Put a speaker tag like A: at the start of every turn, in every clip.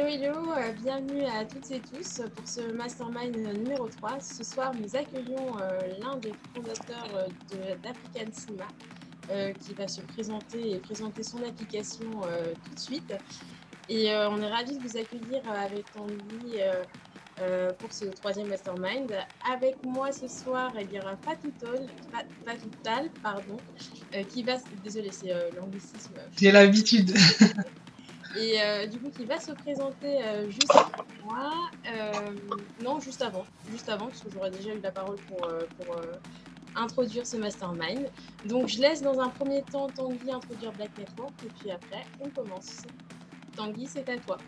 A: Hello, hello, euh, bienvenue à toutes et tous pour ce mastermind numéro 3. Ce soir, nous accueillons euh, l'un des fondateurs d'African Cinema qui va se présenter et présenter son application tout de suite. Et on est ravis de vous accueillir avec Tanguy pour ce troisième mastermind. Avec moi ce soir, il y aura Fatou Tal, pardon, qui va. Désolé, c'est l'anglicisme.
B: J'ai l'habitude.
A: Et euh, du coup, qui va se présenter euh, juste après moi. Euh, non, juste avant. Juste avant, parce que j'aurais déjà eu la parole pour, pour introduire ce mastermind. Donc, je laisse dans un premier temps Tanguy introduire Black Network. Et puis après, on commence. Tanguy, c'est à toi.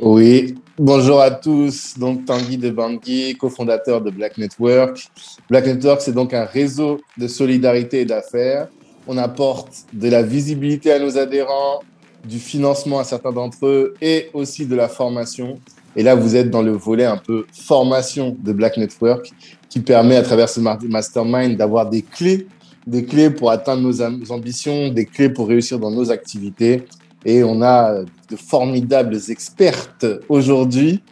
C: oui, bonjour à tous. Donc, Tanguy de Bangui, cofondateur de Black Network. Black Network, c'est donc un réseau de solidarité et d'affaires. On apporte de la visibilité à nos adhérents, du financement à certains d'entre eux et aussi de la formation. Et là, vous êtes dans le volet un peu formation de Black Network qui permet à travers ce mastermind d'avoir des clés, des clés pour atteindre nos ambitions, des clés pour réussir dans nos activités. Et on a de formidables expertes aujourd'hui.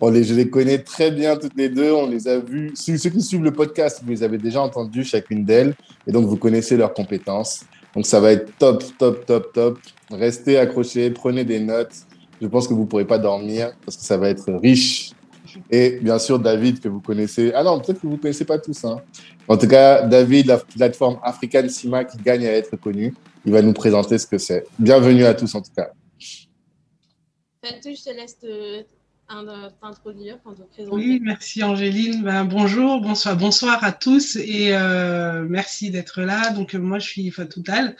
C: Je les connais très bien toutes les deux. On les a vues. Ceux qui suivent le podcast, vous les avez déjà entendues chacune d'elles. Et donc, vous connaissez leurs compétences. Donc, ça va être top, top, top, top. Restez accrochés, prenez des notes. Je pense que vous ne pourrez pas dormir parce que ça va être riche. Et bien sûr, David, que vous connaissez. Ah non, peut-être que vous ne connaissez pas tous. Hein. En tout cas, David, la plateforme African Sima qui gagne à être connue, il va nous présenter ce que c'est. Bienvenue à tous, en tout cas.
A: Je te laisse t'introduire,
B: quand présenter. Oui, merci Angéline. Ben, bonjour, bonsoir, bonsoir à tous et euh, merci d'être là. Donc moi, je suis Fatou Tal.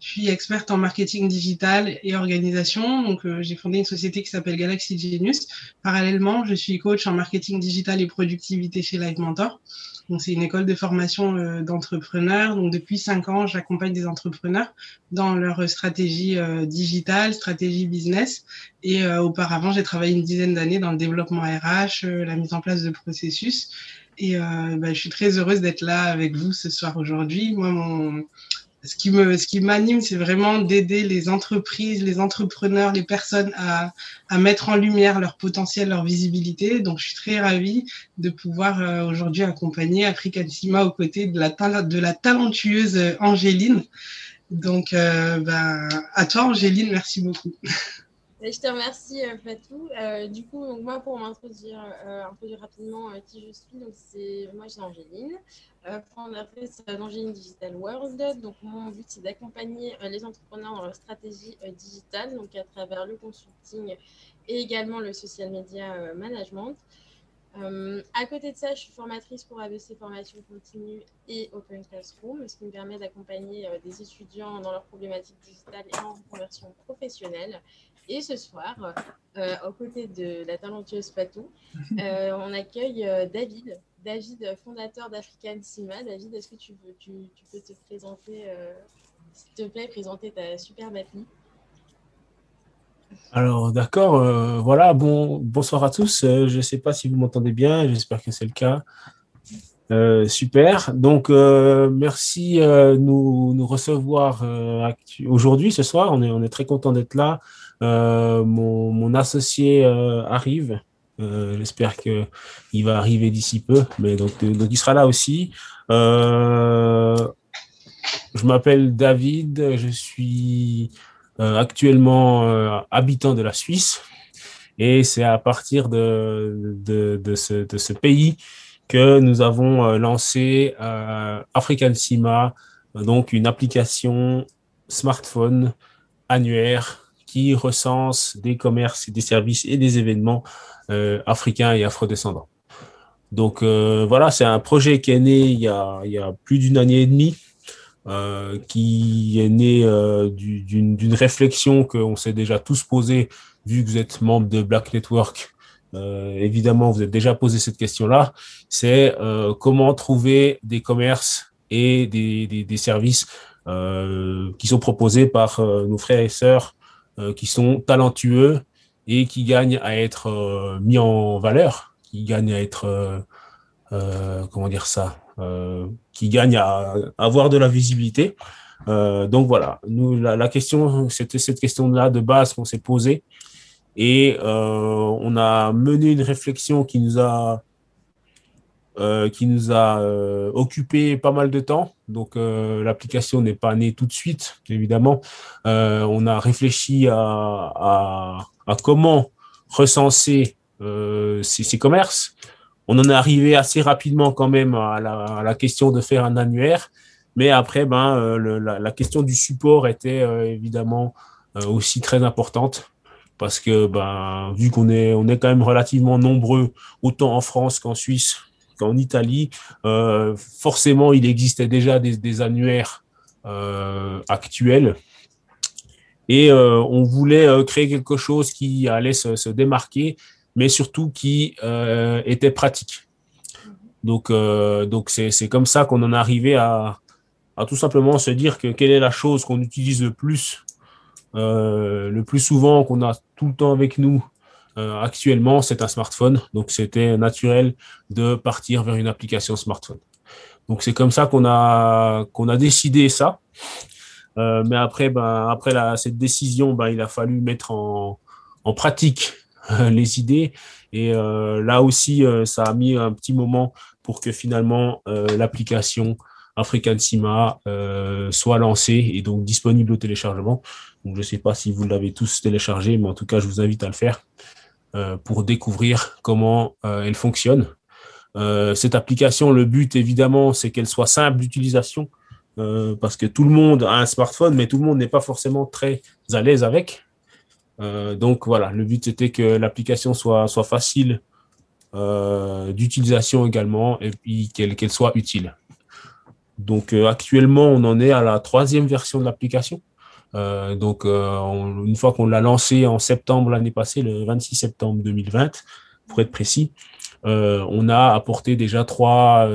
B: Je suis experte en marketing digital et organisation. Donc, euh, j'ai fondé une société qui s'appelle Galaxy Genius. Parallèlement, je suis coach en marketing digital et productivité chez Live Mentor. Donc, c'est une école de formation euh, d'entrepreneurs. Donc, depuis cinq ans, j'accompagne des entrepreneurs dans leur stratégie euh, digitale, stratégie business. Et auparavant, j'ai travaillé une dizaine d'années dans le développement RH, la mise en place de processus. Et bah, je suis très heureuse d'être là avec vous ce soir aujourd'hui. Moi, mon, ce qui me, ce qui m'anime, c'est vraiment d'aider les entreprises, les entrepreneurs, les personnes à, mettre en lumière leur potentiel, leur visibilité. Donc, je suis très ravie de pouvoir euh, aujourd'hui accompagner African Sima aux côtés de la, de la talentueuse Angéline. Donc, euh, ben, à toi, Angéline, merci beaucoup.
A: Je te remercie, euh, Fatou. Euh, du coup, donc, moi, pour m'introduire euh, un peu rapidement qui je suis, donc c'est moi, j'ai Angéline, fondatrice d'Angéline Digital World. Donc, mon but, c'est d'accompagner les entrepreneurs dans leur stratégie digitale, donc à travers le consulting et également le social media management. À côté de ça, je suis formatrice pour ABC Formation Continue et Open Classroom, ce qui me permet d'accompagner des étudiants dans leurs problématiques digitales et en conversion professionnelle. Et ce soir, euh, aux côtés de la talentueuse Patou, euh, on accueille euh, David, David, fondateur d'African Cima. David, est-ce que tu, veux, tu, peux te présenter, s'il te plaît, présenter ta superbe appli
D: alors, d'accord, voilà, bon, bonsoir à tous. je ne sais pas si vous m'entendez bien, j'espère que c'est le cas. super. Donc, merci de nous, recevoir aujourd'hui, ce soir. On est, très content d'être là. Euh, mon, mon, associé euh, arrive. Euh, j'espère qu'il va arriver d'ici peu, mais donc, donc il sera là aussi. je m'appelle David, je suis actuellement habitant de la Suisse et c'est à partir de, de, de, ce, de, ce, pays que nous avons lancé African Cima, donc une application smartphone annuaire qui recense des commerces, des services et des événements euh, africains et afrodescendants. Donc euh, voilà, c'est un projet qui est né il y a, il y a plus d'une année et demie, euh, qui est né d'une réflexion qu'on s'est déjà tous posée, vu que vous êtes membre de Black Network. évidemment, vous êtes déjà posé cette question-là. C'est comment trouver des commerces et des, des, des services qui sont proposés par nos frères et sœurs euh, qui sont talentueux et qui gagnent à être euh, mis en valeur, qui gagnent à être, euh, comment dire ça, qui gagnent à avoir de la visibilité. donc voilà, nous la, question, c'était cette question-là de base qu'on s'est posée Et on a mené une réflexion qui nous a euh, qui nous a euh, occupé pas mal de temps. Donc euh, l'application n'est pas née tout de suite, évidemment. on a réfléchi à comment recenser ces, ces, commerces. On en est arrivé assez rapidement quand même à la, à la question de faire un annuaire. Mais après, ben, le, la, question du support était évidemment aussi très importante parce que ben, vu qu'on est, on est quand même relativement nombreux, autant en France qu'en Suisse, qu'en Italie, euh, forcément, il existait déjà des, annuaires euh, actuels. Et euh, on voulait créer quelque chose qui allait se, démarquer, mais surtout qui était pratique. Donc, donc c'est comme ça qu'on en est arrivé à, à, tout simplement se dire que quelle est la chose qu'on utilise le plus, le plus souvent, qu'on a tout le temps avec nous euh, actuellement, c'est un smartphone, donc c'était naturel de partir vers une application smartphone. Donc c'est comme ça qu'on a qu'on a décidé ça. Euh, mais après, ben, après la, cette décision, ben, il a fallu mettre en, en pratique euh, les idées. Et euh, là aussi, euh, ça a mis un petit moment pour que finalement l'application African Sima soit lancée et donc disponible au téléchargement. Donc je ne sais pas si vous l'avez tous téléchargé, mais en tout cas, je vous invite à le faire. Euh, pour découvrir comment euh, elle fonctionne. Euh, cette application, le but évidemment, c'est qu'elle soit simple d'utilisation parce que tout le monde a un smartphone, mais tout le monde n'est pas forcément très à l'aise avec. Donc voilà, le but était que l'application soit, facile d'utilisation également et puis qu'elle soit utile. Donc actuellement, on en est à la troisième version de l'application. Euh, donc, euh, une fois qu'on l'a lancé en septembre l'année passée, le 26 septembre 2020, pour être précis, euh, on a apporté déjà trois,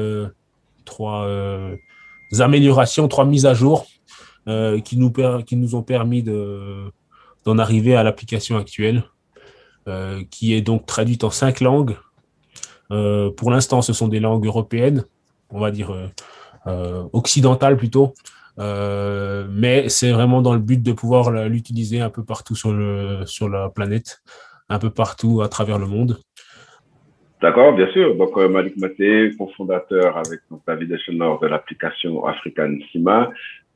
D: trois améliorations, trois mises à jour qui, nous qui nous ont permis d'en arriver à l'application actuelle, qui est donc traduite en cinq langues. pour l'instant, ce sont des langues européennes, on va dire occidentales plutôt. Euh, mais c'est vraiment dans le but de pouvoir l'utiliser un peu partout sur, le, sur la planète, un peu partout à travers le monde.
E: D'accord, bien sûr. Donc, euh, Malik Maté, cofondateur avec David Eschenor de l'application African Sima.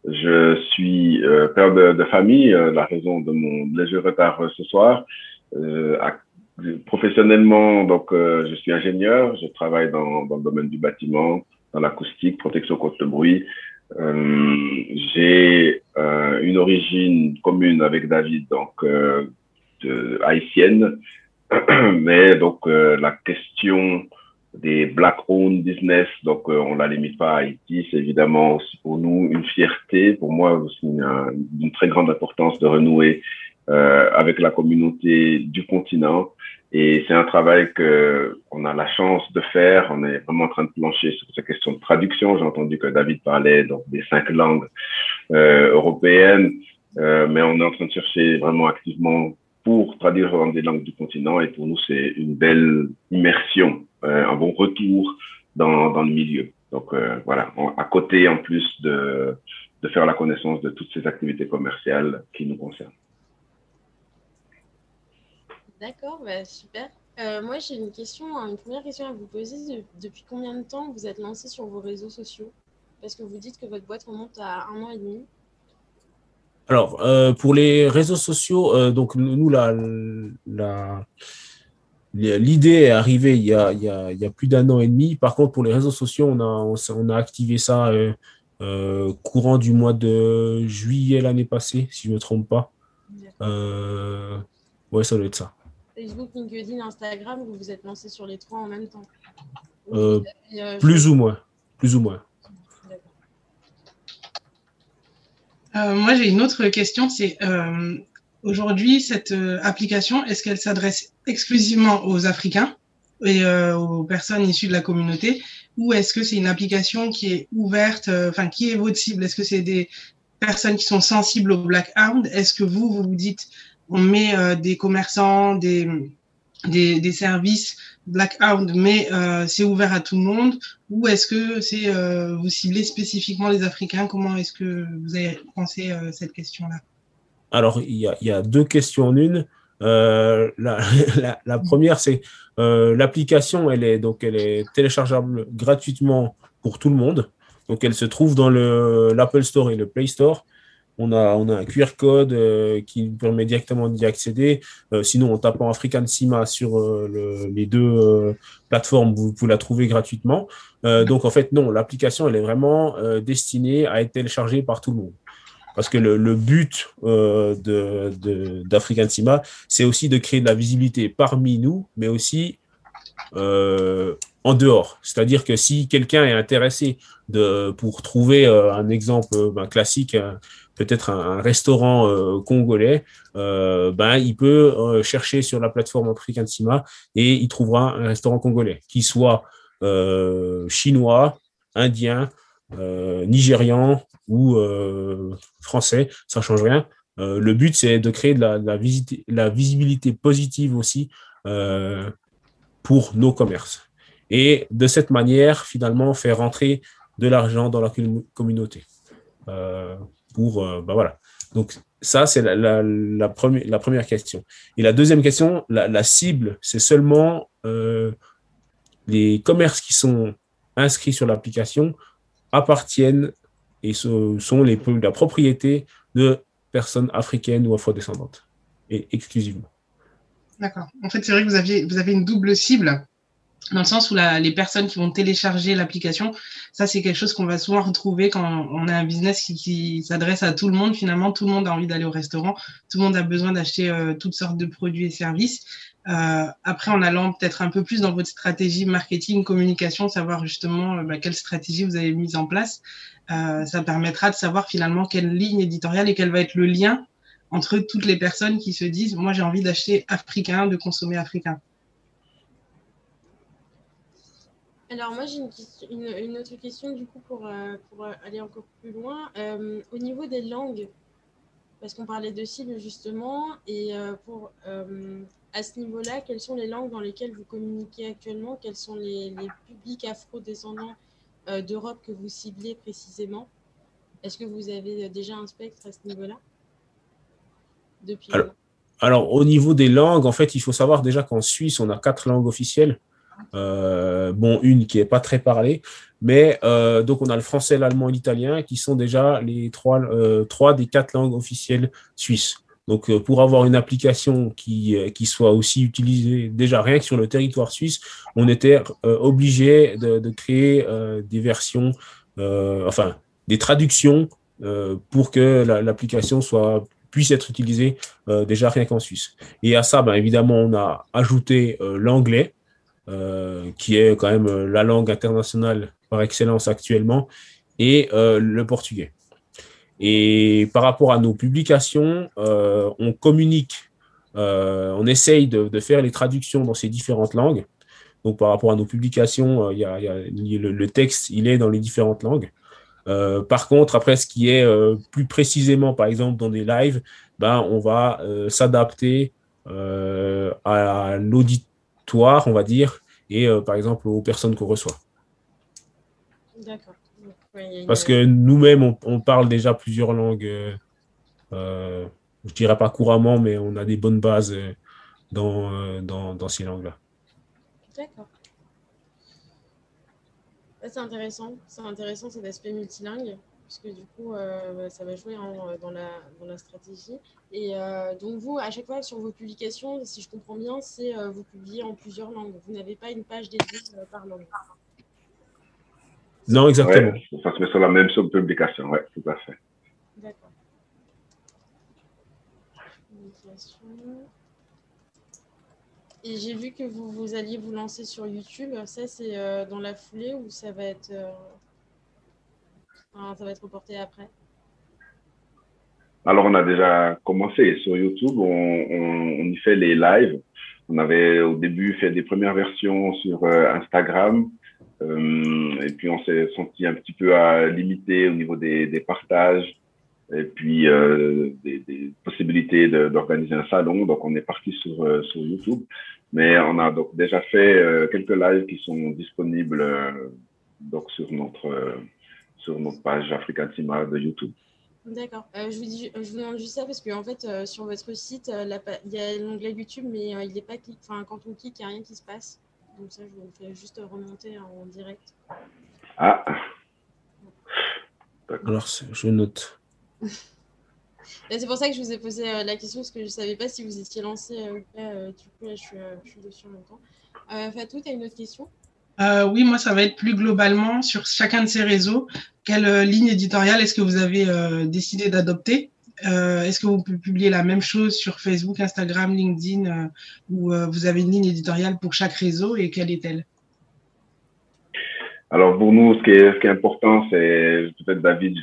E: Je suis euh, père de, de famille, la raison de mon léger retard ce soir. professionnellement, donc, je suis ingénieur. Je travaille dans, dans le domaine du bâtiment, dans l'acoustique, protection contre le bruit. Euh, j'ai euh, une origine commune avec David, donc euh, de, haïtienne, mais donc la question des black-owned business, donc on la limite pas à Haïti, c'est évidemment pour nous une fierté, pour moi aussi une, très grande importance de renouer avec la communauté du continent et c'est un travail que on a la chance de faire. On est vraiment en train de plancher sur ces questions de traduction. J'ai entendu que David parlait donc des cinq langues euh, européennes, euh, mais on est en train de chercher vraiment activement pour traduire dans des langues du continent. Et pour nous, c'est une belle immersion, euh, un bon retour dans, dans le milieu. Donc euh, voilà, à côté en plus de, de faire la connaissance de toutes ces activités commerciales qui nous concernent.
A: D'accord, bah, super. Euh, moi, j'ai une question, une première question à vous poser. Depuis combien de temps vous êtes lancé sur vos réseaux sociaux? Parce que vous dites que votre boîte remonte à un an et demi.
D: Alors, euh, pour les réseaux sociaux, euh, donc nous, la, l'idée est arrivée il y, a, il, y a, il y a plus d'un an et demi. Par contre, pour les réseaux sociaux, on a, on, a activé ça courant du mois de juillet l'année passée, si je ne me trompe pas. ouais, ça doit être ça.
A: Facebook, LinkedIn, Instagram, vous vous êtes lancé sur les trois en même temps
D: euh, euh, Plus ou moins. Plus ou moins.
B: Euh, moi, j'ai une autre question. C'est aujourd'hui, cette application, est-ce qu'elle s'adresse exclusivement aux Africains et aux personnes issues de la communauté ou est-ce que c'est une application qui est ouverte, enfin, qui est votre cible? Est-ce que c'est des personnes qui sont sensibles au Black Hound? Est-ce que vous, vous vous dites, on met euh, des commerçants, des, des, des services Blackhound, mais euh, c'est ouvert à tout le monde Ou est-ce que c'est euh, vous ciblez spécifiquement les Africains? Comment est-ce que vous avez pensé cette question-là?
D: Alors, il y, a, deux questions en une. la, la, première, c'est l'application, elle est donc elle est téléchargeable gratuitement pour tout le monde. Donc elle se trouve dans l'Apple Store et le Play Store. On a, un QR code euh, qui permet directement d'y accéder. Euh, sinon, en tapant African Sima sur euh, les deux plateformes, vous pouvez la trouver gratuitement. donc, en fait, non, l'application, elle est vraiment destinée à être téléchargée par tout le monde. Parce que le, but d'African de, Sima, c'est aussi de créer de la visibilité parmi nous, mais aussi en dehors. C'est-à-dire que si quelqu'un est intéressé de, pour trouver un exemple ben, classique, peut-être un, restaurant euh, congolais, euh, ben, il peut euh, chercher sur la plateforme African Sima et il trouvera un restaurant congolais, qui soit chinois, indien, nigérian ou français, ça change rien. le but, c'est de créer de la, la, la, visibilité positive aussi pour nos commerces. Et de cette manière, finalement, faire rentrer de l'argent dans la communauté pour, euh, bah voilà. Donc, ça, c'est la, première, la première question. Et la deuxième question, la, cible, c'est seulement euh, les commerces qui sont inscrits sur l'application appartiennent et sont les, la propriété de personnes africaines ou afrodescendantes, et exclusivement.
B: D'accord. En fait, c'est vrai que vous, avez une double cible dans le sens où les personnes qui vont télécharger l'application, ça c'est quelque chose qu'on va souvent retrouver quand on a un business qui, s'adresse à tout le monde. Finalement, tout le monde a envie d'aller au restaurant, tout le monde a besoin d'acheter euh, toutes sortes de produits et services. Euh, après, en allant peut-être un peu plus dans votre stratégie marketing, communication, savoir justement euh, bah, quelle stratégie vous avez mise en place, euh, ça permettra de savoir finalement quelle ligne éditoriale et quel va être le lien entre toutes les personnes qui se disent, moi j'ai envie d'acheter africain, de consommer africain.
A: Alors moi j'ai une, autre question du coup pour, aller encore plus loin. Au niveau des langues, parce qu'on parlait de cibles justement, et pour à ce niveau-là, quelles sont les langues dans lesquelles vous communiquez actuellement? Quels sont les, publics afro-descendants d'Europe que vous ciblez précisément? Est-ce que vous avez déjà un spectre à ce niveau-là?
D: Depuis alors, alors, au niveau des langues, en fait, il faut savoir déjà qu'en Suisse, on a quatre langues officielles. Euh, bon, une qui est pas très parlée, mais euh, donc on a le français, l'allemand et l'italien qui sont déjà les trois, euh, trois des quatre langues officielles suisses. Donc, pour avoir une application qui, qui soit aussi utilisée déjà rien que sur le territoire suisse, on était obligé de, créer des versions, enfin des traductions pour que l'application puisse être utilisée déjà rien qu'en Suisse. Et à ça, ben, évidemment, on a ajouté l'anglais euh, qui est quand même euh, la langue internationale par excellence actuellement, et euh, le portugais. Et par rapport à nos publications, on communique, on essaye de, faire les traductions dans ces différentes langues. Donc par rapport à nos publications, il y a, le, texte, il est dans les différentes langues. par contre, après, ce qui est plus précisément, par exemple, dans des lives, ben, on va s'adapter à l'audit on va dire, et euh, par exemple aux personnes qu'on reçoit. D'accord. Parce que nous-mêmes, on, parle déjà plusieurs langues, euh, euh, je dirais pas couramment, mais on a des bonnes bases dans, dans, dans ces langues-là.
A: D'accord. C'est intéressant, c'est intéressant cet aspect multilingue que du coup, euh, ça va jouer dans, la, dans, la, stratégie. Et euh, donc, vous, à chaque fois sur vos publications, si je comprends bien, c'est euh, vous publiez en plusieurs langues. Vous n'avez pas une page dédiée par langue.
D: Non, exactement.
E: ça se met sur la même publication, oui, tout à fait. D'accord.
A: Et j'ai vu que vous, vous alliez vous lancer sur YouTube. Ça, c'est dans la foulée ou ça va être ça va être reporté après?
E: Alors, on a déjà commencé sur YouTube. On, y fait les lives. On avait au début fait des premières versions sur euh, Instagram. Euh, et puis, on s'est senti un petit peu à limiter au niveau des, partages et puis euh, des, possibilités d'organiser un salon. Donc, on est parti sur, sur YouTube. Mais on a déjà fait quelques lives qui sont disponibles donc sur notre sur notre page African Sima de YouTube.
A: D'accord. Euh, je, vous demande juste ça parce qu'en en fait, euh, sur votre site, euh, il y a l'onglet YouTube, mais il n'est pas clic. Enfin, quand on clique, il n'y a rien qui se passe. Donc ça, je vous fais juste remonter en direct.
E: Ah.
D: Alors, je note.
A: C'est pour ça que je vous ai posé la question parce que je ne savais pas si vous étiez lancé ou pas. du coup, là, je suis, je suis dessus en même temps. Fatou, tu as une autre question?
B: Euh, oui, moi, ça va être plus globalement sur chacun de ces réseaux. Quelle euh, ligne éditoriale est-ce que vous avez euh, décidé d'adopter? Est-ce que vous pouvez publier la même chose sur Facebook, Instagram, LinkedIn, ou vous avez une ligne éditoriale pour chaque réseau et quelle est-elle?
E: Alors pour nous, ce qui est, important, c'est peut-être David,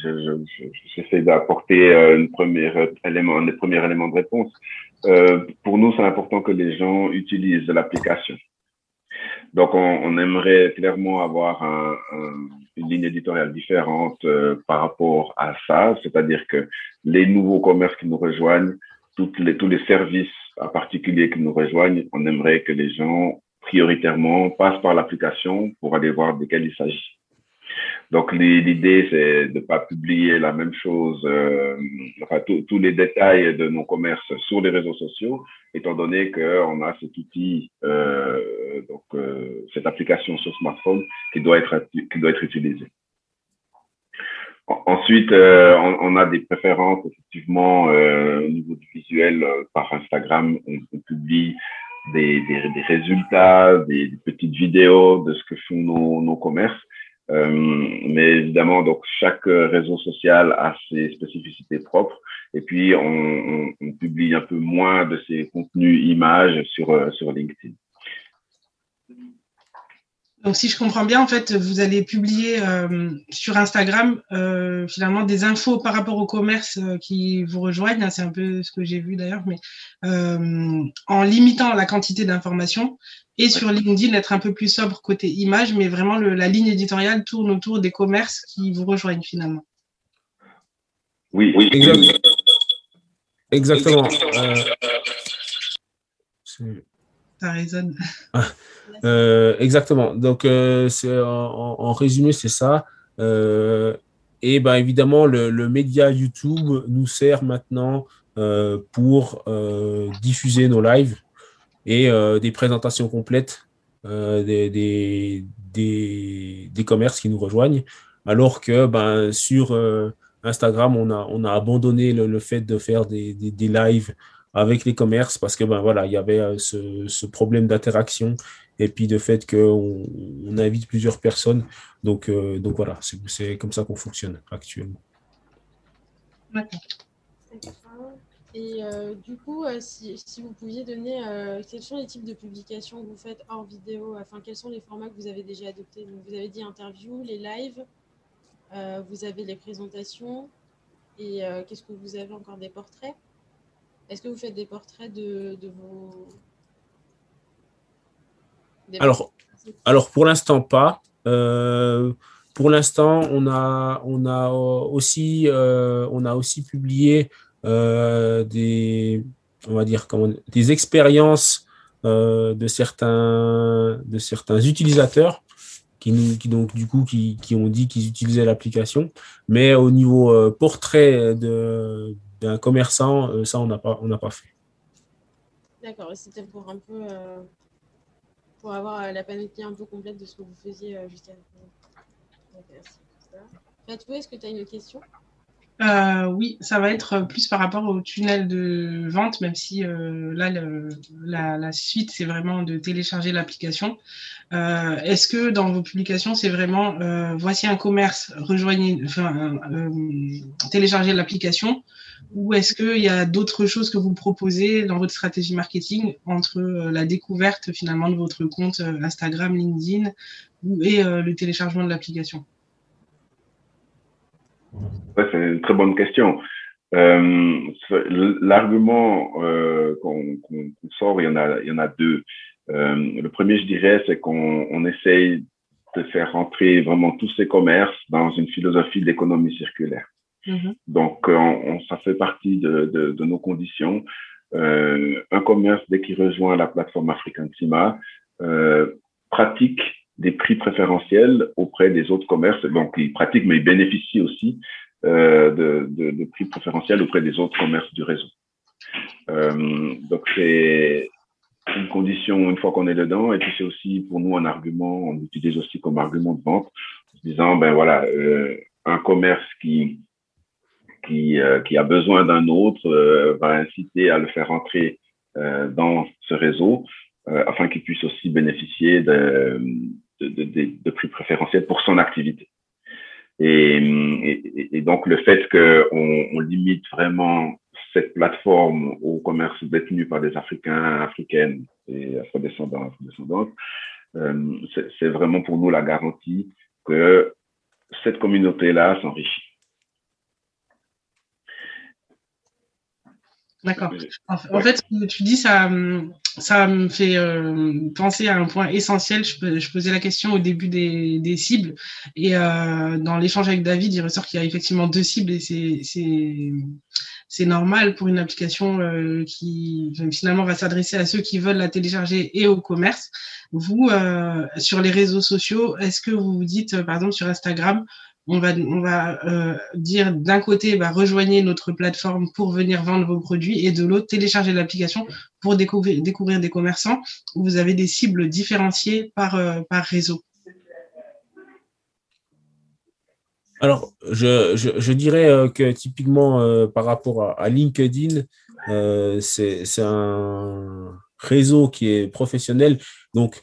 E: j'essaie je, d'apporter un premier des premiers éléments de réponse. Euh, pour nous, c'est important que les gens utilisent l'application. Donc, on, aimerait clairement avoir un, un, une ligne éditoriale différente euh, par rapport à ça, c'est-à-dire que les nouveaux commerces qui nous rejoignent, toutes les, tous les services en particulier qui nous rejoignent, on aimerait que les gens prioritairement passent par l'application pour aller voir de quel il s'agit. Donc l'idée, c'est de ne pas publier la même chose, euh, enfin tous les détails de nos commerces sur les réseaux sociaux, étant donné qu'on a cet outil, euh, donc euh, cette application sur smartphone qui doit être qui doit être utilisée. Ensuite, on, a des préférences effectivement au niveau du visuel par Instagram, on, publie des, des, des résultats, des, des, petites vidéos de ce que font nos, nos commerces. Euh, mais évidemment, donc chaque réseau social a ses spécificités propres. Et puis, on, publie un peu moins de ces contenus images sur, euh, sur LinkedIn.
B: Donc, si je comprends bien, en fait, vous allez publier euh, sur Instagram euh, finalement des infos par rapport au commerce euh, qui vous rejoignent. C'est un peu ce que j'ai vu d'ailleurs, mais euh, en limitant la quantité d'informations. Et ouais. sur LinkedIn, être un peu plus sobre côté image, mais vraiment le, la ligne éditoriale tourne autour des commerces qui vous rejoignent finalement.
E: Oui, oui.
D: Exactement. Exactement.
B: Ça résonne.
D: Euh, exactement. Donc, euh, en, en, résumé, c'est ça. Euh, et ben évidemment, le, le, média YouTube nous sert maintenant euh, pour euh, diffuser nos lives et des présentations complètes des, des, des, des, commerces qui nous rejoignent. Alors que ben, sur Instagram, on a, on a abandonné le, le fait de faire des, des, lives avec les commerces parce que ben voilà il y avait ce, ce problème d'interaction et puis de fait qu'on on invite plusieurs personnes. Donc, euh, donc voilà, c'est comme ça qu'on fonctionne actuellement.
A: D'accord. Et euh, du coup, euh, si, si, vous pouviez donner euh, quels sont les types de publications que vous faites hors vidéo, enfin quels sont les formats que vous avez déjà adoptés? Donc, Vous avez dit interview, les lives, vous avez les présentations, et qu'est-ce que vous avez encore des portraits? Est-ce que vous faites des portraits de, de vos
D: alors, alors, pour l'instant, pas. Pour l'instant, on a, on, a aussi, on a aussi publié euh, des, on va dire, comment, des expériences euh, de, certains, de certains utilisateurs qui, nous, qui donc, du coup, qui, qui ont dit qu'ils utilisaient l'application. Mais au niveau euh, portrait d'un commerçant, ça, on n'a pas, on pas fait.
A: D'accord, c'était pour un peu pour avoir la panoplie un peu complète de ce que vous faisiez jusqu'à présent. Est-ce que tu as une question?
B: Euh, oui, ça va être plus par rapport au tunnel de vente, même si euh, là, la, la, suite, c'est vraiment de télécharger l'application. Euh, Est-ce que dans vos publications, c'est vraiment euh, voici un commerce, rejoignez, enfin, téléchargez l'application, ou est-ce qu'il y a d'autres choses que vous proposez dans votre stratégie marketing entre la découverte finalement de votre compte Instagram, LinkedIn et le téléchargement de l'application?
E: C'est une très bonne question. Euh, L'argument euh, qu'on qu sort, il y en a, il y en a deux. Euh, le premier, je dirais, c'est qu'on on essaye de faire rentrer vraiment tous ces commerces dans une philosophie d'économie circulaire. Mm -hmm. Donc, on, on, ça fait partie de, de, de nos conditions. Un commerce, dès qu'il rejoint la plateforme African Climat, pratique des prix préférentiels auprès des autres commerces. Donc, ils pratiquent, mais ils bénéficient aussi de, de, prix préférentiels auprès des autres commerces du réseau. donc c'est une condition une fois qu'on est dedans, et puis c'est aussi pour nous un argument, on utilise aussi comme argument de vente, en disant ben voilà, un commerce qui qui, qui a besoin d'un autre va inciter à le faire entrer dans ce réseau afin qu'il puisse aussi bénéficier de, de, prix préférentiels pour son activité. Et, donc le fait qu'on on limite vraiment cette plateforme au commerce détenu par des Africains, Africaines et afrodescendants, afrodescendantes, euh, c'est vraiment pour nous la garantie que cette communauté-là s'enrichit.
B: D'accord. En, fait, ce que tu dis, ça, ça me fait euh, penser à un point essentiel. Je, je, posais la question au début des, des cibles. Et euh, dans l'échange avec David, il ressort qu'il y a effectivement deux cibles et c'est normal pour une application euh, qui finalement va s'adresser à ceux qui veulent la télécharger et au commerce. Vous, euh, sur les réseaux sociaux, est-ce que vous vous dites, par exemple sur Instagram, on va, euh, dire d'un côté, bah, rejoignez notre plateforme pour venir vendre vos produits et de l'autre, téléchargez l'application pour découvrir, des commerçants où vous avez des cibles différenciées par, euh, réseau.
D: Alors, je, dirais euh, que typiquement par rapport à, LinkedIn, c'est un réseau qui est professionnel. Donc,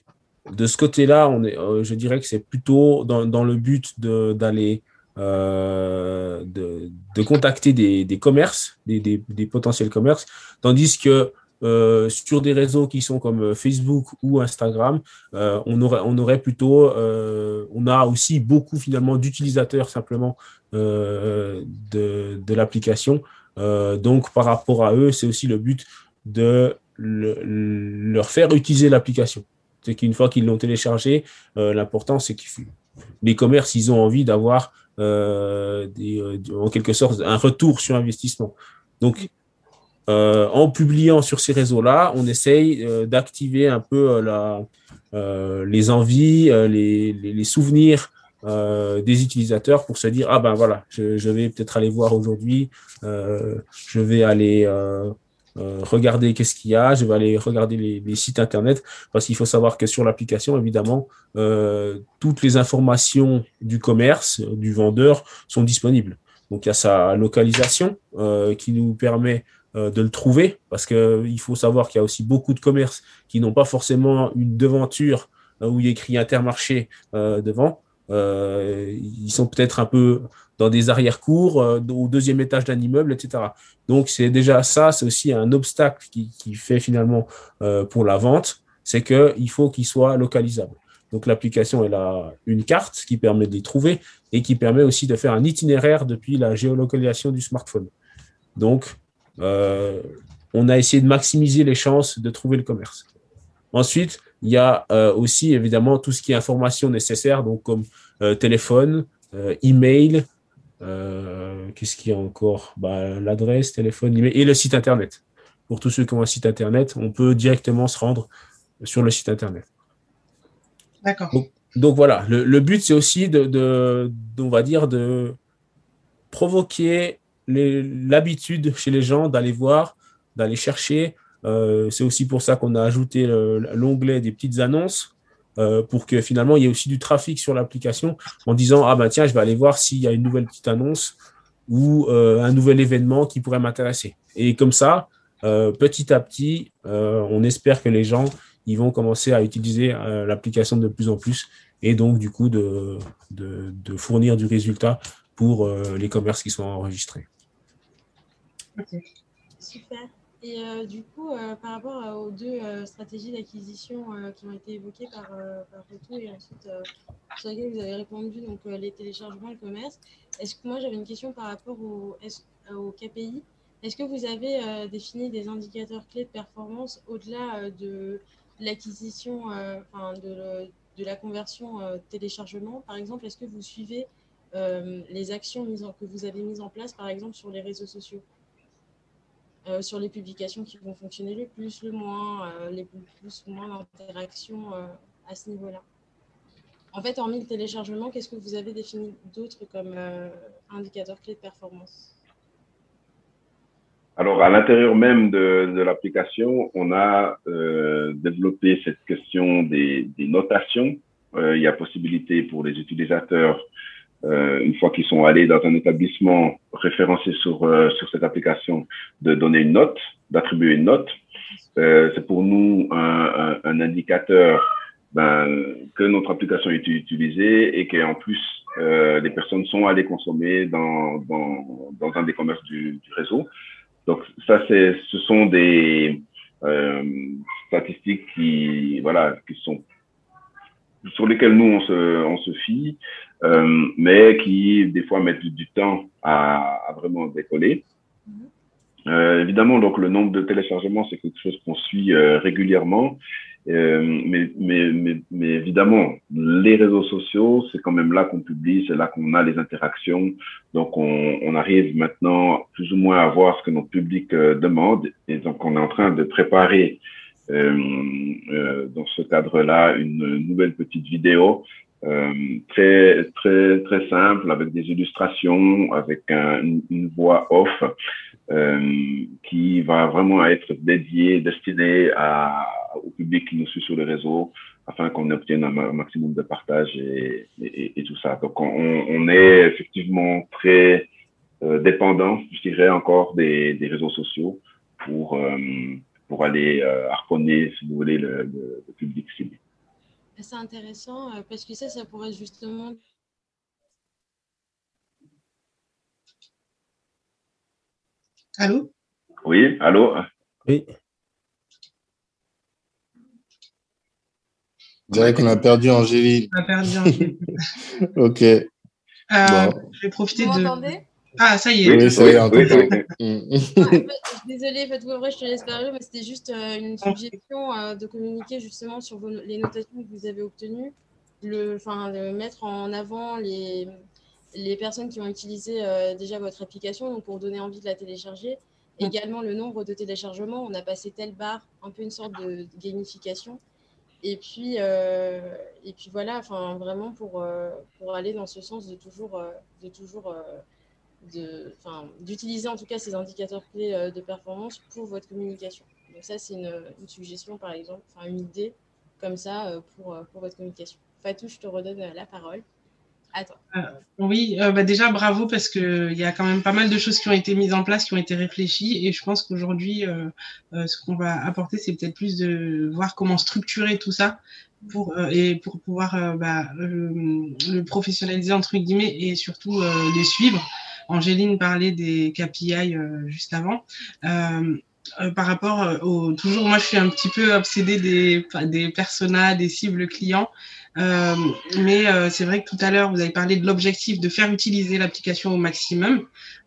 D: de ce côté-là, euh, je dirais que c'est plutôt dans, le but d'aller euh, de, contacter des, commerces, des, potentiels commerces, tandis que euh, sur des réseaux qui sont comme Facebook ou Instagram, on, aurait, plutôt, on a aussi beaucoup finalement d'utilisateurs simplement de, l'application. donc par rapport à eux, c'est aussi le but de le, leur faire utiliser l'application. C'est qu'une fois qu'ils l'ont téléchargé, euh, l'important, c'est que les commerces, ils ont envie d'avoir euh, euh, en quelque sorte un retour sur investissement. Donc, en publiant sur ces réseaux-là, on essaye d'activer un peu les envies, les, souvenirs des utilisateurs pour se dire ah ben voilà, je vais peut-être aller voir aujourd'hui, je vais aller euh, regarder qu'est-ce qu'il y a, je vais aller regarder les, sites internet, parce qu'il faut savoir que sur l'application, évidemment, euh, toutes les informations du commerce, du vendeur, sont disponibles. Donc il y a sa localisation euh, qui nous permet de le trouver, parce qu'il faut savoir qu'il y a aussi beaucoup de commerces qui n'ont pas forcément une devanture où il y a écrit Intermarché devant. ils sont peut-être un peu dans des arrière-cours, euh, au deuxième étage d'un immeuble, etc. Donc c'est déjà ça, c'est aussi un obstacle qui, fait finalement euh, pour la vente, c'est qu'il faut qu'il soit localisable. Donc l'application, elle a une carte qui permet de les trouver et qui permet aussi de faire un itinéraire depuis la géolocalisation du smartphone. Donc, euh, on a essayé de maximiser les chances de trouver le commerce. Ensuite, il y a aussi évidemment tout ce qui est information nécessaire, donc comme téléphone, email, euh, qu'est-ce qu'il y a encore? Bah, L'adresse, téléphone, et le site internet. Pour tous ceux qui ont un site internet, on peut directement se rendre sur le site internet.
B: D'accord.
D: Donc, voilà, le, but c'est aussi de, de, on va dire, de provoquer l'habitude chez les gens d'aller voir, d'aller chercher. Euh, c'est aussi pour ça qu'on a ajouté l'onglet des petites annonces euh, pour que finalement il y ait aussi du trafic sur l'application en disant ah ben tiens je vais aller voir s'il y a une nouvelle petite annonce ou euh, un nouvel événement qui pourrait m'intéresser. Et comme ça, euh, petit à petit, on espère que les gens ils vont commencer à utiliser l'application de plus en plus et donc du coup de, de, de fournir du résultat pour les commerces qui sont enregistrés.
A: Super. Et euh, du coup, euh, par rapport aux deux euh, stratégies d'acquisition qui ont été évoquées par, par et ensuite sur lesquelles vous avez répondu, donc les téléchargements et le commerce, est-ce que moi j'avais une question par rapport au, KPI Est-ce que vous avez défini des indicateurs clés de performance au-delà de l'acquisition, enfin de, la conversion téléchargement? Par exemple, est-ce que vous suivez les actions que vous avez mises en place, par exemple, sur les réseaux sociaux? Euh, sur les publications qui vont fonctionner le plus, le moins, euh, les plus, ou moins d'interactions euh, à ce niveau-là. En fait, hormis le téléchargement, qu'est-ce que vous avez défini d'autre comme indicateur clé de performance?
E: Alors, à l'intérieur même de, l'application, on a développé cette question des, des notations. Il y a possibilité pour les utilisateurs, euh, une fois qu'ils sont allés dans un établissement référencé sur, euh, sur cette application, de donner une note, d'attribuer une note. Euh, c'est pour nous un, un, un indicateur ben, que notre application est utilisée et qu'en plus, les personnes sont allées consommer dans, dans, dans un des commerces du, du réseau. Donc ça, c'est, ce sont des euh, statistiques qui, voilà, qui sont sur lesquelles nous on se, on se fie, euh, mais qui des fois mettent du, temps à, à, vraiment décoller. Mm-hmm. Euh, évidemment, donc le nombre de téléchargements, c'est quelque chose qu'on suit euh, régulièrement mais, mais, mais, mais, évidemment, les réseaux sociaux, c'est quand même là qu'on publie, c'est là qu'on a les interactions. Donc, on, on, arrive maintenant plus ou moins à voir ce que notre public demande. Et donc, on est en train de préparer euh, euh dans ce cadre-là une nouvelle petite vidéo euh, très très très simple avec des illustrations, avec un, une voix off euh, qui va vraiment être dédiée, destinée à, au public qui nous suit sur les réseaux afin qu'on obtienne un, maximum de partage et, et, et, tout ça. Donc on, on est effectivement très euh, dépendant, je dirais encore des, des réseaux sociaux pour euh, pour aller euh, harponner, si vous voulez, le, le, le public ciblé.
A: C'est intéressant euh, parce que ça, ça pourrait justement
B: Allô?
E: Oui, allô?
D: Oui.
C: On dirait qu'on a perdu Angéline.
B: On a perdu Angéline.
C: ok.
B: Euh,
C: Bon.
B: Je vais profiter
A: Vous
B: de. Ah, ça y est.
C: Oui, ça y est, on
E: oui, oui,
C: Mm.
A: Ouais, Désolée, faites-vous vrai, je te laisse parler, mais c'était juste euh, une suggestion euh, de communiquer justement sur vos- les notations que vous avez obtenues, le, enfin, de mettre en avant les, les personnes qui ont utilisé euh, déjà votre application, donc pour donner envie de la télécharger. Également le nombre de téléchargements, on a passé telle barre, un peu une sorte de gamification. Et puis, euh, et puis voilà, enfin vraiment pour, euh, pour aller dans ce sens de toujours, euh, de toujours euh, d'utiliser en tout cas ces indicateurs clés euh, de performance pour votre communication. Donc ça, c'est une, suggestion, par exemple, enfin une idée comme ça euh, pour, euh, pour votre communication. Fatou, je te redonne la parole. À toi.
B: Oui, euh, bah déjà bravo parce que il y a quand même pas mal de choses qui ont été mises en place, qui ont été réfléchies, et je pense qu'aujourd'hui, ce qu'on va apporter, c'est peut-être plus de voir comment structurer tout ça pour et pour pouvoir euh, bah, le, le professionnaliser entre guillemets et surtout les suivre. Angéline parlait des KPI euh, juste avant. Euh, euh, par rapport euh, au toujours moi je suis un petit peu obsédée des des personas des cibles clients. Euh, mais euh, c'est vrai que tout à l'heure vous avez parlé de l'objectif de faire utiliser l'application au maximum.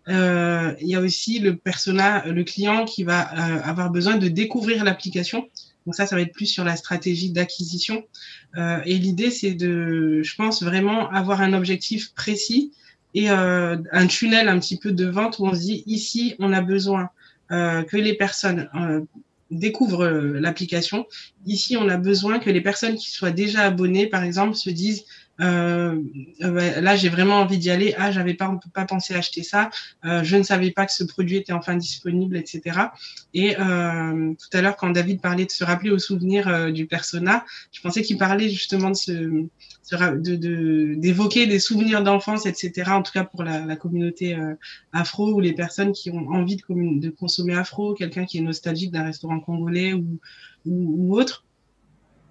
B: Il y a aussi le persona le client qui va avoir besoin de découvrir l'application. Donc ça ça va être plus sur la stratégie d'acquisition. Et l'idée c'est de je pense vraiment avoir un objectif précis et euh, un tunnel un petit peu de vente où on se dit ici on a besoin euh, que les personnes euh, découvrent l'application. Ici, on a besoin que les personnes qui soient déjà abonnées, par exemple, se disent euh, là, j'ai vraiment envie d'y aller. Ah, j'avais pas, pas penser à acheter ça. Euh, je ne savais pas que ce produit était enfin disponible, etc. Et euh, tout à l'heure, quand David parlait de se rappeler au souvenir euh, du persona, je pensais qu'il parlait justement de ra- de de- d'évoquer des souvenirs d'enfance, etc. En tout cas pour la, la communauté euh, afro ou les personnes qui ont envie de, de consommer afro, quelqu'un qui est nostalgique d'un restaurant congolais ou, ou autre.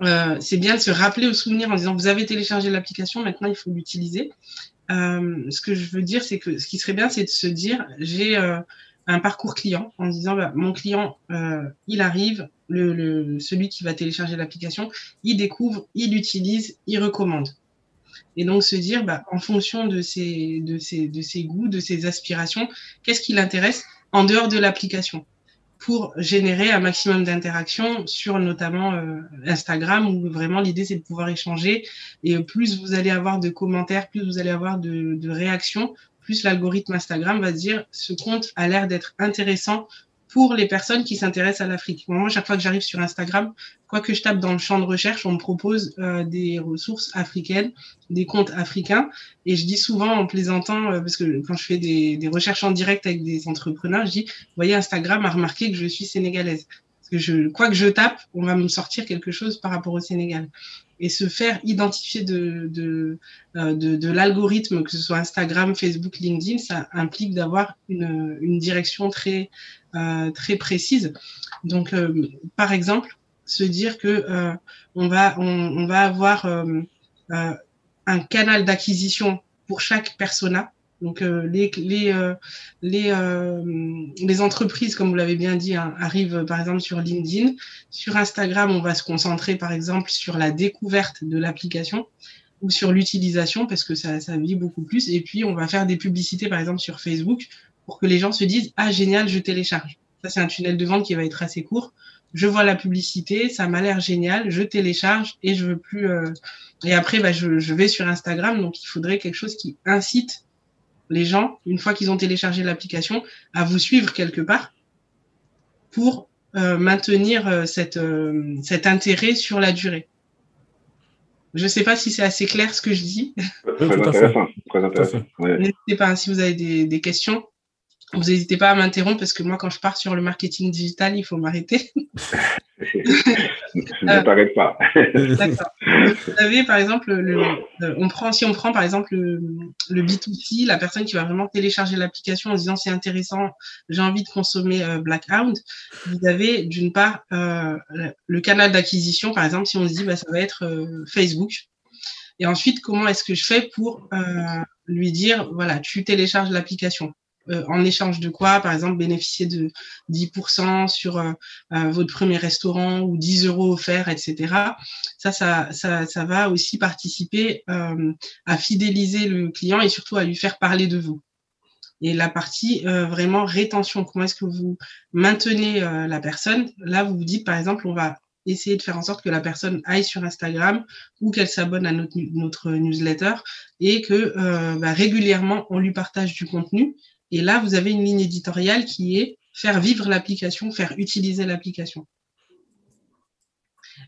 B: Euh, c'est bien de se rappeler au souvenir en disant vous avez téléchargé l'application, maintenant il faut l'utiliser. Euh, ce que je veux dire, c'est que ce qui serait bien, c'est de se dire j'ai euh, un parcours client en disant bah, mon client, il arrive, celui qui va télécharger l'application, il découvre, il utilise, il recommande. Et donc se dire, bah, en fonction de ses goûts, de ses aspirations, qu'est-ce qui l'intéresse en dehors de l'application? Pour générer un maximum d'interactions sur notamment euh, Instagram où vraiment l'idée c'est de pouvoir échanger. Et plus vous allez avoir de commentaires, plus vous allez avoir de, de réactions, plus l'algorithme Instagram va dire ce compte a l'air d'être intéressant pour les personnes qui s'intéressent à l'Afrique. Moi, chaque fois que j'arrive sur Instagram, quoi que je tape dans le champ de recherche, on me propose euh, des ressources africaines, des comptes africains. Et je dis souvent en plaisantant, euh, parce que quand je fais des, des, recherches en direct avec des entrepreneurs, je dis, voyez, Instagram a remarqué que je suis sénégalaise. Que je, quoi que je tape, on va me sortir quelque chose par rapport au Sénégal et se faire identifier de, de, euh, de, de l'algorithme, que ce soit Instagram, Facebook, LinkedIn, ça implique d'avoir une, une direction très, euh, très précise. Donc, euh, par exemple, se dire que euh, on, va, on, on, va avoir euh, euh, un canal d'acquisition pour chaque persona. Donc les les les, les entreprises, comme vous l'avez bien dit, hein, arrivent par exemple sur LinkedIn. Sur Instagram, on va se concentrer par exemple sur la découverte de l'application ou sur l'utilisation parce que ça, ça vit beaucoup plus. Et puis on va faire des publicités par exemple sur Facebook pour que les gens se disent ah génial, je télécharge. Ça c'est un tunnel de vente qui va être assez court je vois la publicité, ça m'a l'air génial, je télécharge et je veux plus. Euh... Et après, bah, je, je, vais sur Instagram, donc il faudrait quelque chose qui incite les gens, une fois qu'ils ont téléchargé l'application, à vous suivre quelque part pour euh, maintenir euh, cette, euh, cet intérêt sur la durée. Je ne sais pas si c'est assez clair ce que je dis.
E: Très intéressant. Très intéressant.
B: N'hésitez pas hein, si vous avez des, des questions. Vous n'hésitez pas à m'interrompre parce que moi, quand je pars sur le marketing digital, il faut m'arrêter.
E: ne t'arrête pas.
B: D'accord. Vous savez, par exemple, le, on prend, si on prend par exemple le, le, B2C, la personne qui va vraiment télécharger l'application en disant c'est intéressant, j'ai envie de consommer euh, Blackhound, vous avez d'une part euh, le canal d'acquisition, par exemple, si on se dit bah, ça va être euh, Facebook. Et ensuite, comment est-ce que je fais pour euh, lui dire, voilà, tu télécharges l'application? Euh, en échange de quoi, par exemple, bénéficier de 10% sur euh, euh, votre premier restaurant ou 10 euros offerts, etc. Ça, ça, ça, ça va aussi participer à fidéliser le client et surtout à lui faire parler de vous. Et la partie vraiment rétention, comment est-ce que vous maintenez la personne? Là, vous vous dites, par exemple, on va essayer de faire en sorte que la personne aille sur Instagram ou qu'elle s'abonne à notre, notre, newsletter et que bah, régulièrement on lui partage du contenu et là, vous avez une ligne éditoriale qui est faire vivre l'application, faire utiliser l'application.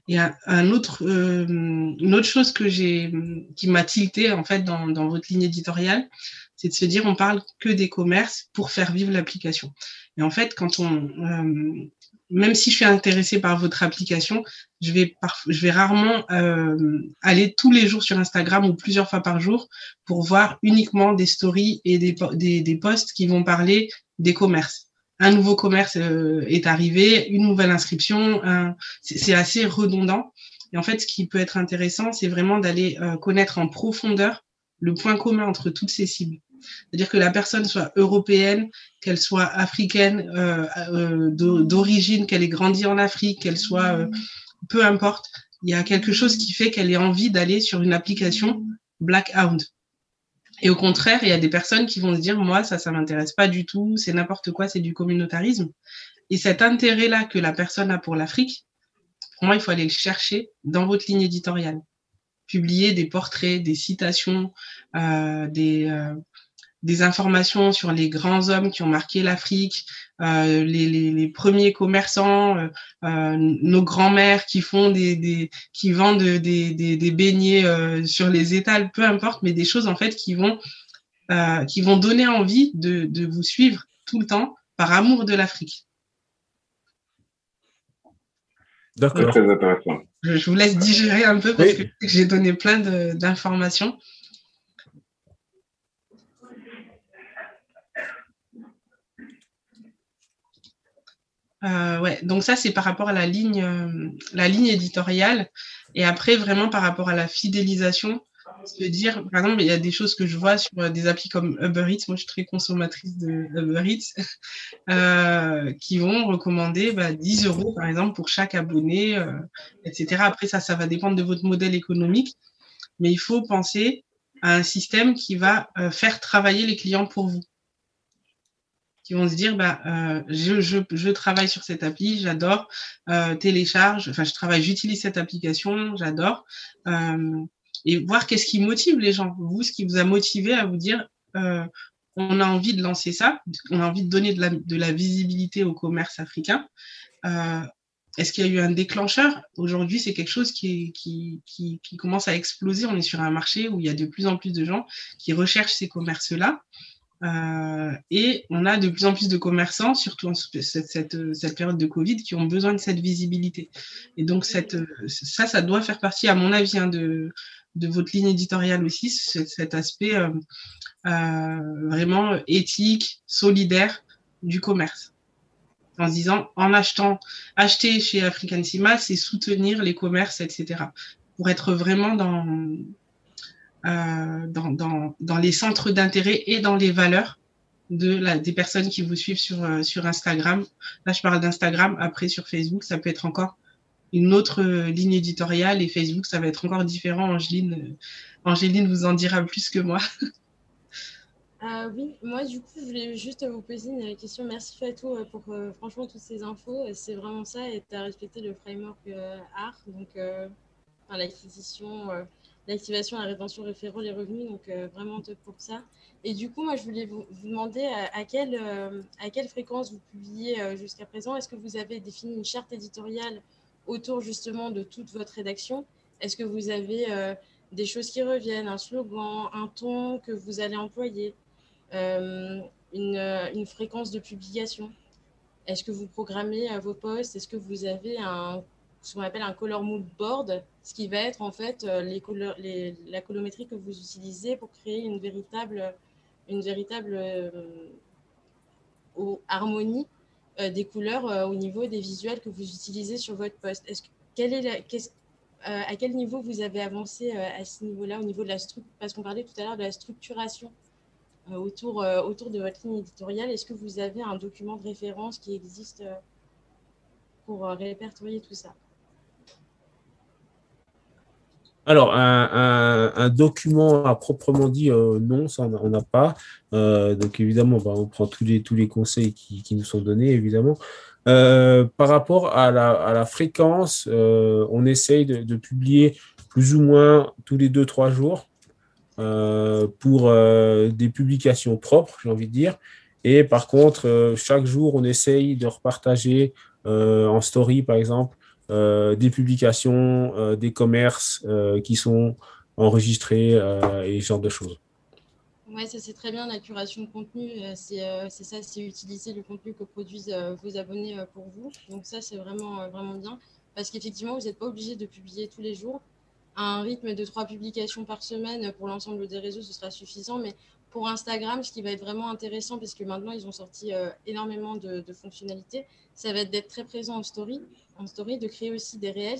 B: Et un, autre, euh, une autre chose que j'ai, qui m'a tilté en fait dans, dans votre ligne éditoriale, c'est de se dire on parle que des commerces pour faire vivre l'application. Et en fait, quand on, euh, même si je suis intéressée par votre application, je vais, rarement euh, aller tous les jours sur Instagram ou plusieurs fois par jour pour voir uniquement des stories et des posts qui vont parler des commerces. Un nouveau commerce euh, est arrivé, une nouvelle inscription, c'est assez redondant. Et en fait, ce qui peut être intéressant, c'est vraiment d'aller euh, connaître en profondeur le point commun entre toutes ces cibles. C'est-à-dire que la personne soit européenne, qu'elle soit africaine euh, euh, d'origine, qu'elle ait grandi en Afrique, qu'elle soit euh, peu importe, il y a quelque chose qui fait qu'elle ait envie d'aller sur une application Blackhound. Et au contraire, il y a des personnes qui vont se dire moi ça ça m'intéresse pas du tout, c'est n'importe quoi, c'est du communautarisme. Et cet intérêt-là que la personne a pour l'Afrique, pour moi, il faut aller le chercher dans votre ligne éditoriale. Publier des portraits, des citations, des, des informations sur les grands hommes qui ont marqué l'Afrique, euh, les, les, les, premiers commerçants, euh, euh, nos grands-mères qui font des, des qui vendent des, des, des beignets euh, sur les étals, peu importe, mais des choses en fait qui vont euh, qui vont donner envie de, de vous suivre tout le temps par amour de l'Afrique.
E: D'accord. Très intéressant.
B: Je, je, vous laisse digérer un peu parce oui. que j'ai donné plein d'informations. Euh, ouais, donc ça c'est par rapport à la ligne, euh, la ligne éditoriale, et après vraiment par rapport à la fidélisation, se dire, par exemple, il y a des choses que je vois sur des applis comme Uber Eats, moi je suis très consommatrice de Uber Eats, euh, qui vont recommander bah, 10 euros par exemple pour chaque abonné, euh, etc. Après ça, ça va dépendre de votre modèle économique, mais il faut penser à un système qui va euh, faire travailler les clients pour vous qui vont se dire bah euh, je, je, travaille sur cette appli, j'adore, euh, télécharge, enfin je travaille, j'utilise cette application, j'adore, euh, et voir qu'est-ce qui motive les gens, vous, ce qui vous a motivé à vous dire on a envie de lancer ça, on a envie de donner de la, de la visibilité au commerce africain. Est-ce qu'il y a eu un déclencheur? Aujourd'hui, c'est quelque chose qui, qui, qui, commence à exploser. On est sur un marché où il y a de plus en plus de gens qui recherchent ces commerces-là. Euh, et on a de plus en plus de commerçants, surtout en cette, cette, cette, période de Covid, qui ont besoin de cette visibilité. Et donc, cette, ça, ça doit faire partie, à mon avis, hein, de, de votre ligne éditoriale aussi, cet aspect euh, euh, vraiment éthique, solidaire du commerce. En se disant, en achetant, acheter chez African Sima, c'est soutenir les commerces, etc. Pour être vraiment dans, euh, dans, dans, dans, les centres d'intérêt et dans les valeurs de la, des personnes qui vous suivent sur, euh, sur Instagram. Là, je parle d'Instagram. Après, sur Facebook, ça peut être encore une autre euh, ligne éditoriale et Facebook, ça va être encore différent. Angéline, euh, Angéline vous en dira plus que moi.
A: Euh, oui, moi du coup, je voulais juste vous poser une question. Merci Fatou euh, pour euh, franchement toutes ces infos. C'est vraiment ça et tu as respecté le framework art, donc l'acquisition, l'activation, la rétention référent, les revenus, donc vraiment top pour ça. Et du coup, moi je voulais vous, demander à, à, quelle, à quelle fréquence vous publiez jusqu'à présent? Est-ce que vous avez défini une charte éditoriale autour justement de toute votre rédaction? Est-ce que vous avez euh, des choses qui reviennent, un slogan, un ton que vous allez employer, euh, une, une, fréquence de publication? Est-ce que vous programmez euh, vos posts? Est-ce que vous avez un, ce qu'on appelle un color mood board, ce qui va être en fait les, la colométrie que vous utilisez pour créer une véritable, véritable harmonie euh, des couleurs euh, au niveau des visuels que vous utilisez sur votre poste. Est-ce la, euh, à quel niveau vous avez avancé à ce niveau-là, au niveau de la Parce qu'on parlait tout à l'heure de la structuration autour de votre ligne éditoriale. Est-ce que vous avez un document de référence qui existe pour répertorier tout ça?
D: Alors, un, document à proprement dit, euh, non, ça on n'a pas. Euh, donc, évidemment, bah, on prend tous les, conseils qui, nous sont donnés, évidemment. Euh, par rapport à la, fréquence, on essaye de, de, publier plus ou moins tous les deux, trois jours pour des publications propres, j'ai envie de dire. Et par contre, chaque jour, on essaye de repartager en story, par exemple, des publications, euh, des commerces euh, qui sont enregistrés et ce genre de choses.
A: Oui, ça c'est très bien la curation de contenu. C'est ça, c'est utiliser le contenu que produisent vos abonnés pour vous. Donc ça, c'est vraiment, vraiment bien. Parce qu'effectivement, vous n'êtes pas obligé de publier tous les jours. À un rythme de trois publications par semaine pour l'ensemble des réseaux, ce sera suffisant. Mais pour Instagram, ce qui va être vraiment intéressant, parce que maintenant, ils ont sorti énormément de, fonctionnalités, ça va être d'être très présent en story en story, de créer aussi des réels,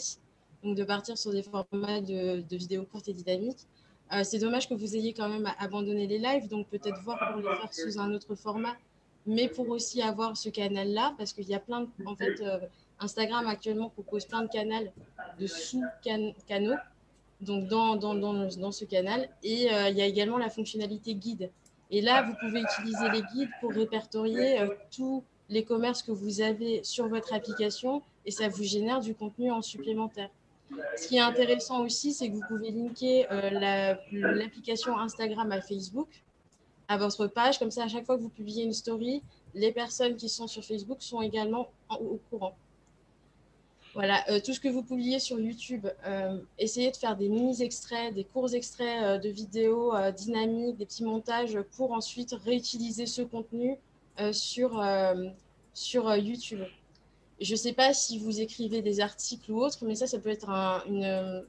A: donc de partir sur des formats de, de vidéos courtes et dynamiques. Euh, c'est dommage que vous ayez quand même abandonné les lives, donc peut-être voir pour les faire sous un autre format, mais pour aussi avoir ce canal-là, parce qu'il y a plein de, en fait, euh, Instagram actuellement propose plein de canaux, de sous-canaux, donc dans, dans, dans, ce canal, et euh, il y a également la fonctionnalité guide. Et là, vous pouvez utiliser les guides pour répertorier tous les commerces que vous avez sur votre application et ça vous génère du contenu en supplémentaire. Ce qui est intéressant aussi, c'est que vous pouvez linker euh, l'application Instagram à Facebook, à votre page. Comme ça, à chaque fois que vous publiez une story, les personnes qui sont sur Facebook sont également en, au courant. Voilà, euh, tout ce que vous publiez sur YouTube, euh, essayez de faire des mini-extraits, des courts extraits euh, de vidéos dynamiques, des petits montages pour ensuite réutiliser ce contenu sur, YouTube. Je ne sais pas si vous écrivez des articles ou autres, mais ça, ça peut être un, une.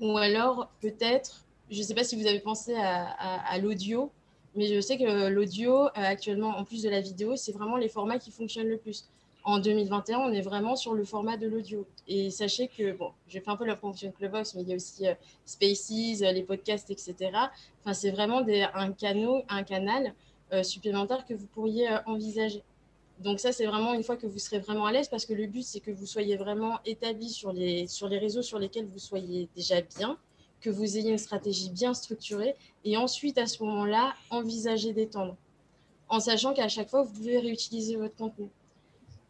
A: Ou alors, peut-être, je ne sais pas si vous avez pensé à, l'audio, mais je sais que l'audio, actuellement, en plus de la vidéo, c'est vraiment les formats qui fonctionnent le plus. En 2021, on est vraiment sur le format de l'audio. Et sachez que, bon, j'ai fait un peu la promotion Clubhouse, mais il y a aussi euh, Spaces, euh, les podcasts, etc. Enfin, c'est vraiment des, un, canal, euh, supplémentaire que vous pourriez envisager. Donc ça, c'est vraiment une fois que vous serez vraiment à l'aise, parce que le but, c'est que vous soyez vraiment établi sur les, sur les réseaux sur lesquels vous soyez déjà bien, que vous ayez une stratégie bien structurée, et ensuite, à ce moment-là, envisager d'étendre, en sachant qu'à chaque fois, vous pouvez réutiliser votre contenu.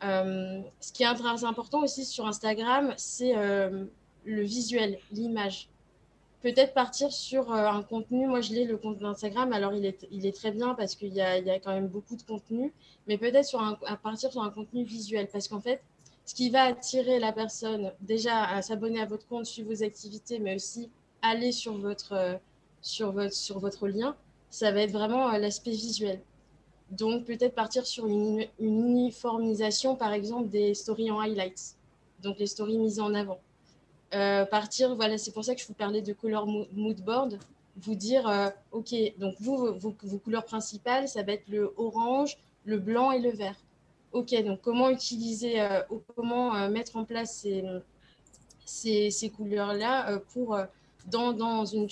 A: Euh, ce qui est très important aussi sur Instagram, c'est euh, le visuel, l'image. peut-être partir sur un contenu. Moi, je l'ai le compte d'Instagram. Alors, il est, très bien parce qu'il y a, quand même beaucoup de contenu, mais peut-être à partir sur un contenu visuel. Parce qu'en fait, ce qui va attirer la personne déjà à s'abonner à votre compte, suivre vos activités, mais aussi aller sur votre lien, ça va être vraiment l'aspect visuel. Donc, peut-être partir sur une, uniformisation, par exemple, des stories en highlights, donc les stories mises en avant. Euh, partir, voilà, c'est pour ça que je vous parlais de couleur mood board, vous dire, euh, OK, donc vous, vos, couleurs principales, ça va être le orange, le blanc et le vert. OK, donc comment utiliser, euh, comment mettre en place ces, ces, couleurs-là pour, dans, dans une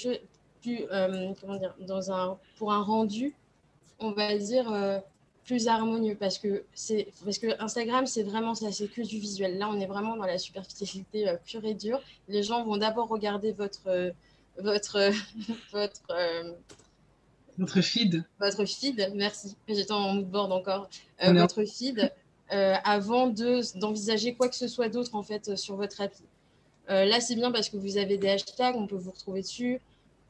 A: dans un, pour un rendu on va dire, euh, plus harmonieux parce que, c'est, parce que Instagram, c'est vraiment ça, c'est que du visuel. Là, on est vraiment dans la superficialité euh, pure et dure. Les gens vont d'abord regarder votre, euh, votre, votre,
B: votre feed.
A: Votre feed, merci. J'étais en mood board encore. votre feed avant de, d'envisager quoi que ce soit d'autre en fait sur votre appli. là, c'est bien parce que vous avez des hashtags, on peut vous retrouver dessus.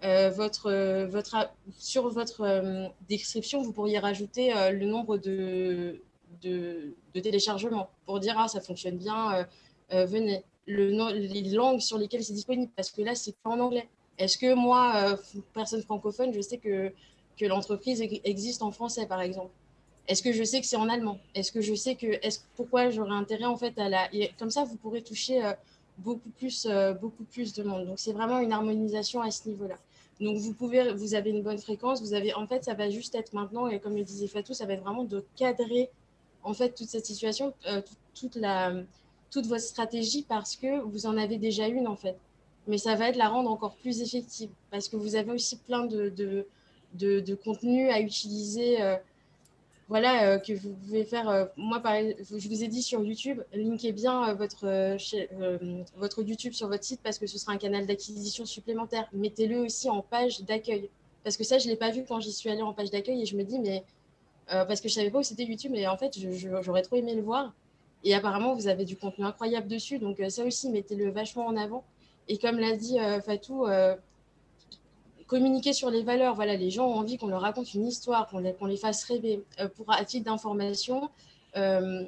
A: Euh, votre, euh, votre, sur votre euh, description, vous pourriez rajouter le nombre de, de, téléchargements pour dire ah, ça fonctionne bien, venez. Le, les langues sur lesquelles c'est disponible, parce que là, c'est pas en anglais. Est-ce que moi, personne francophone, je sais que, que l'entreprise existe en français, par exemple? Est-ce que je sais que c'est en allemand? Est-ce que je sais que. Est pourquoi j'aurais intérêt, en fait, à la. Comme ça, vous pourrez toucher beaucoup, plus, beaucoup plus de monde. Donc, c'est vraiment une harmonisation à ce niveau-là. Donc, vous pouvez, vous avez une bonne fréquence. Vous avez, en fait, ça va juste être maintenant, et comme le disait Fatou, ça va être vraiment de cadrer en fait toute cette situation, euh, toute, la, toute votre stratégie parce que vous en avez déjà une en fait. Mais ça va être la rendre encore plus effective parce que vous avez aussi plein de, de, de, de à utiliser. Euh, voilà, euh, que vous pouvez faire. Euh, moi, pareil, je vous ai dit sur YouTube, linkez bien euh, votre, votre YouTube sur votre site parce que ce sera un canal d'acquisition supplémentaire. Mettez-le aussi en page d'accueil. Parce que ça, je ne l'ai pas vu quand j'y suis allée en page d'accueil et je me dis, mais. parce que je ne savais pas où c'était YouTube, mais en fait, j'aurais trop aimé le voir. Et apparemment, vous avez du contenu incroyable dessus. Donc, ça aussi, mettez-le vachement en avant. Et comme l'a dit Fatou, communiquer sur les valeurs. Voilà, les gens ont envie qu'on leur raconte une histoire, qu'on les, fasse rêver. Euh, pour à titre d'information, euh,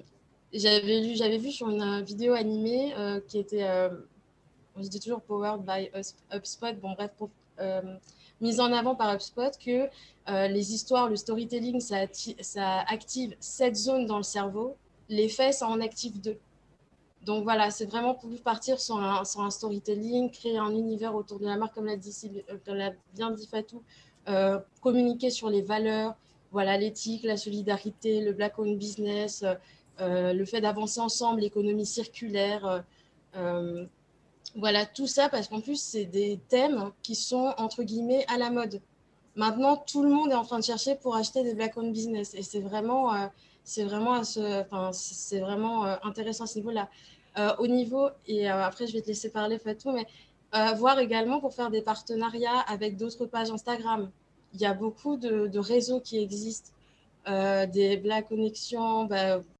A: j'avais j'avais vu sur une vidéo animée euh, qui était, on dit toujours powered by HubSpot. Bon bref, mise en avant par HubSpot que les histoires, le storytelling, ça, ça active sept zones dans le cerveau. Les faits, ça en active deux. Donc voilà, c'est vraiment pour partir sur un, storytelling, créer un univers autour de la marque, comme l'a euh, bien dit Fatou, euh, communiquer sur les valeurs, voilà, l'éthique, la solidarité, le black owned business, euh, le fait d'avancer ensemble, l'économie circulaire. voilà, tout ça parce qu'en plus, c'est des thèmes qui sont entre guillemets à la mode. Maintenant, tout le monde est en train de chercher pour acheter des black owned business et c'est vraiment c'est vraiment, c'est vraiment intéressant à ce niveau-là. Euh, au niveau, et euh, après je vais te laisser parler Fatou, mais euh, voir également pour faire des partenariats avec d'autres pages Instagram. Il y a beaucoup de, réseaux qui existent, des Black Connexion, bah,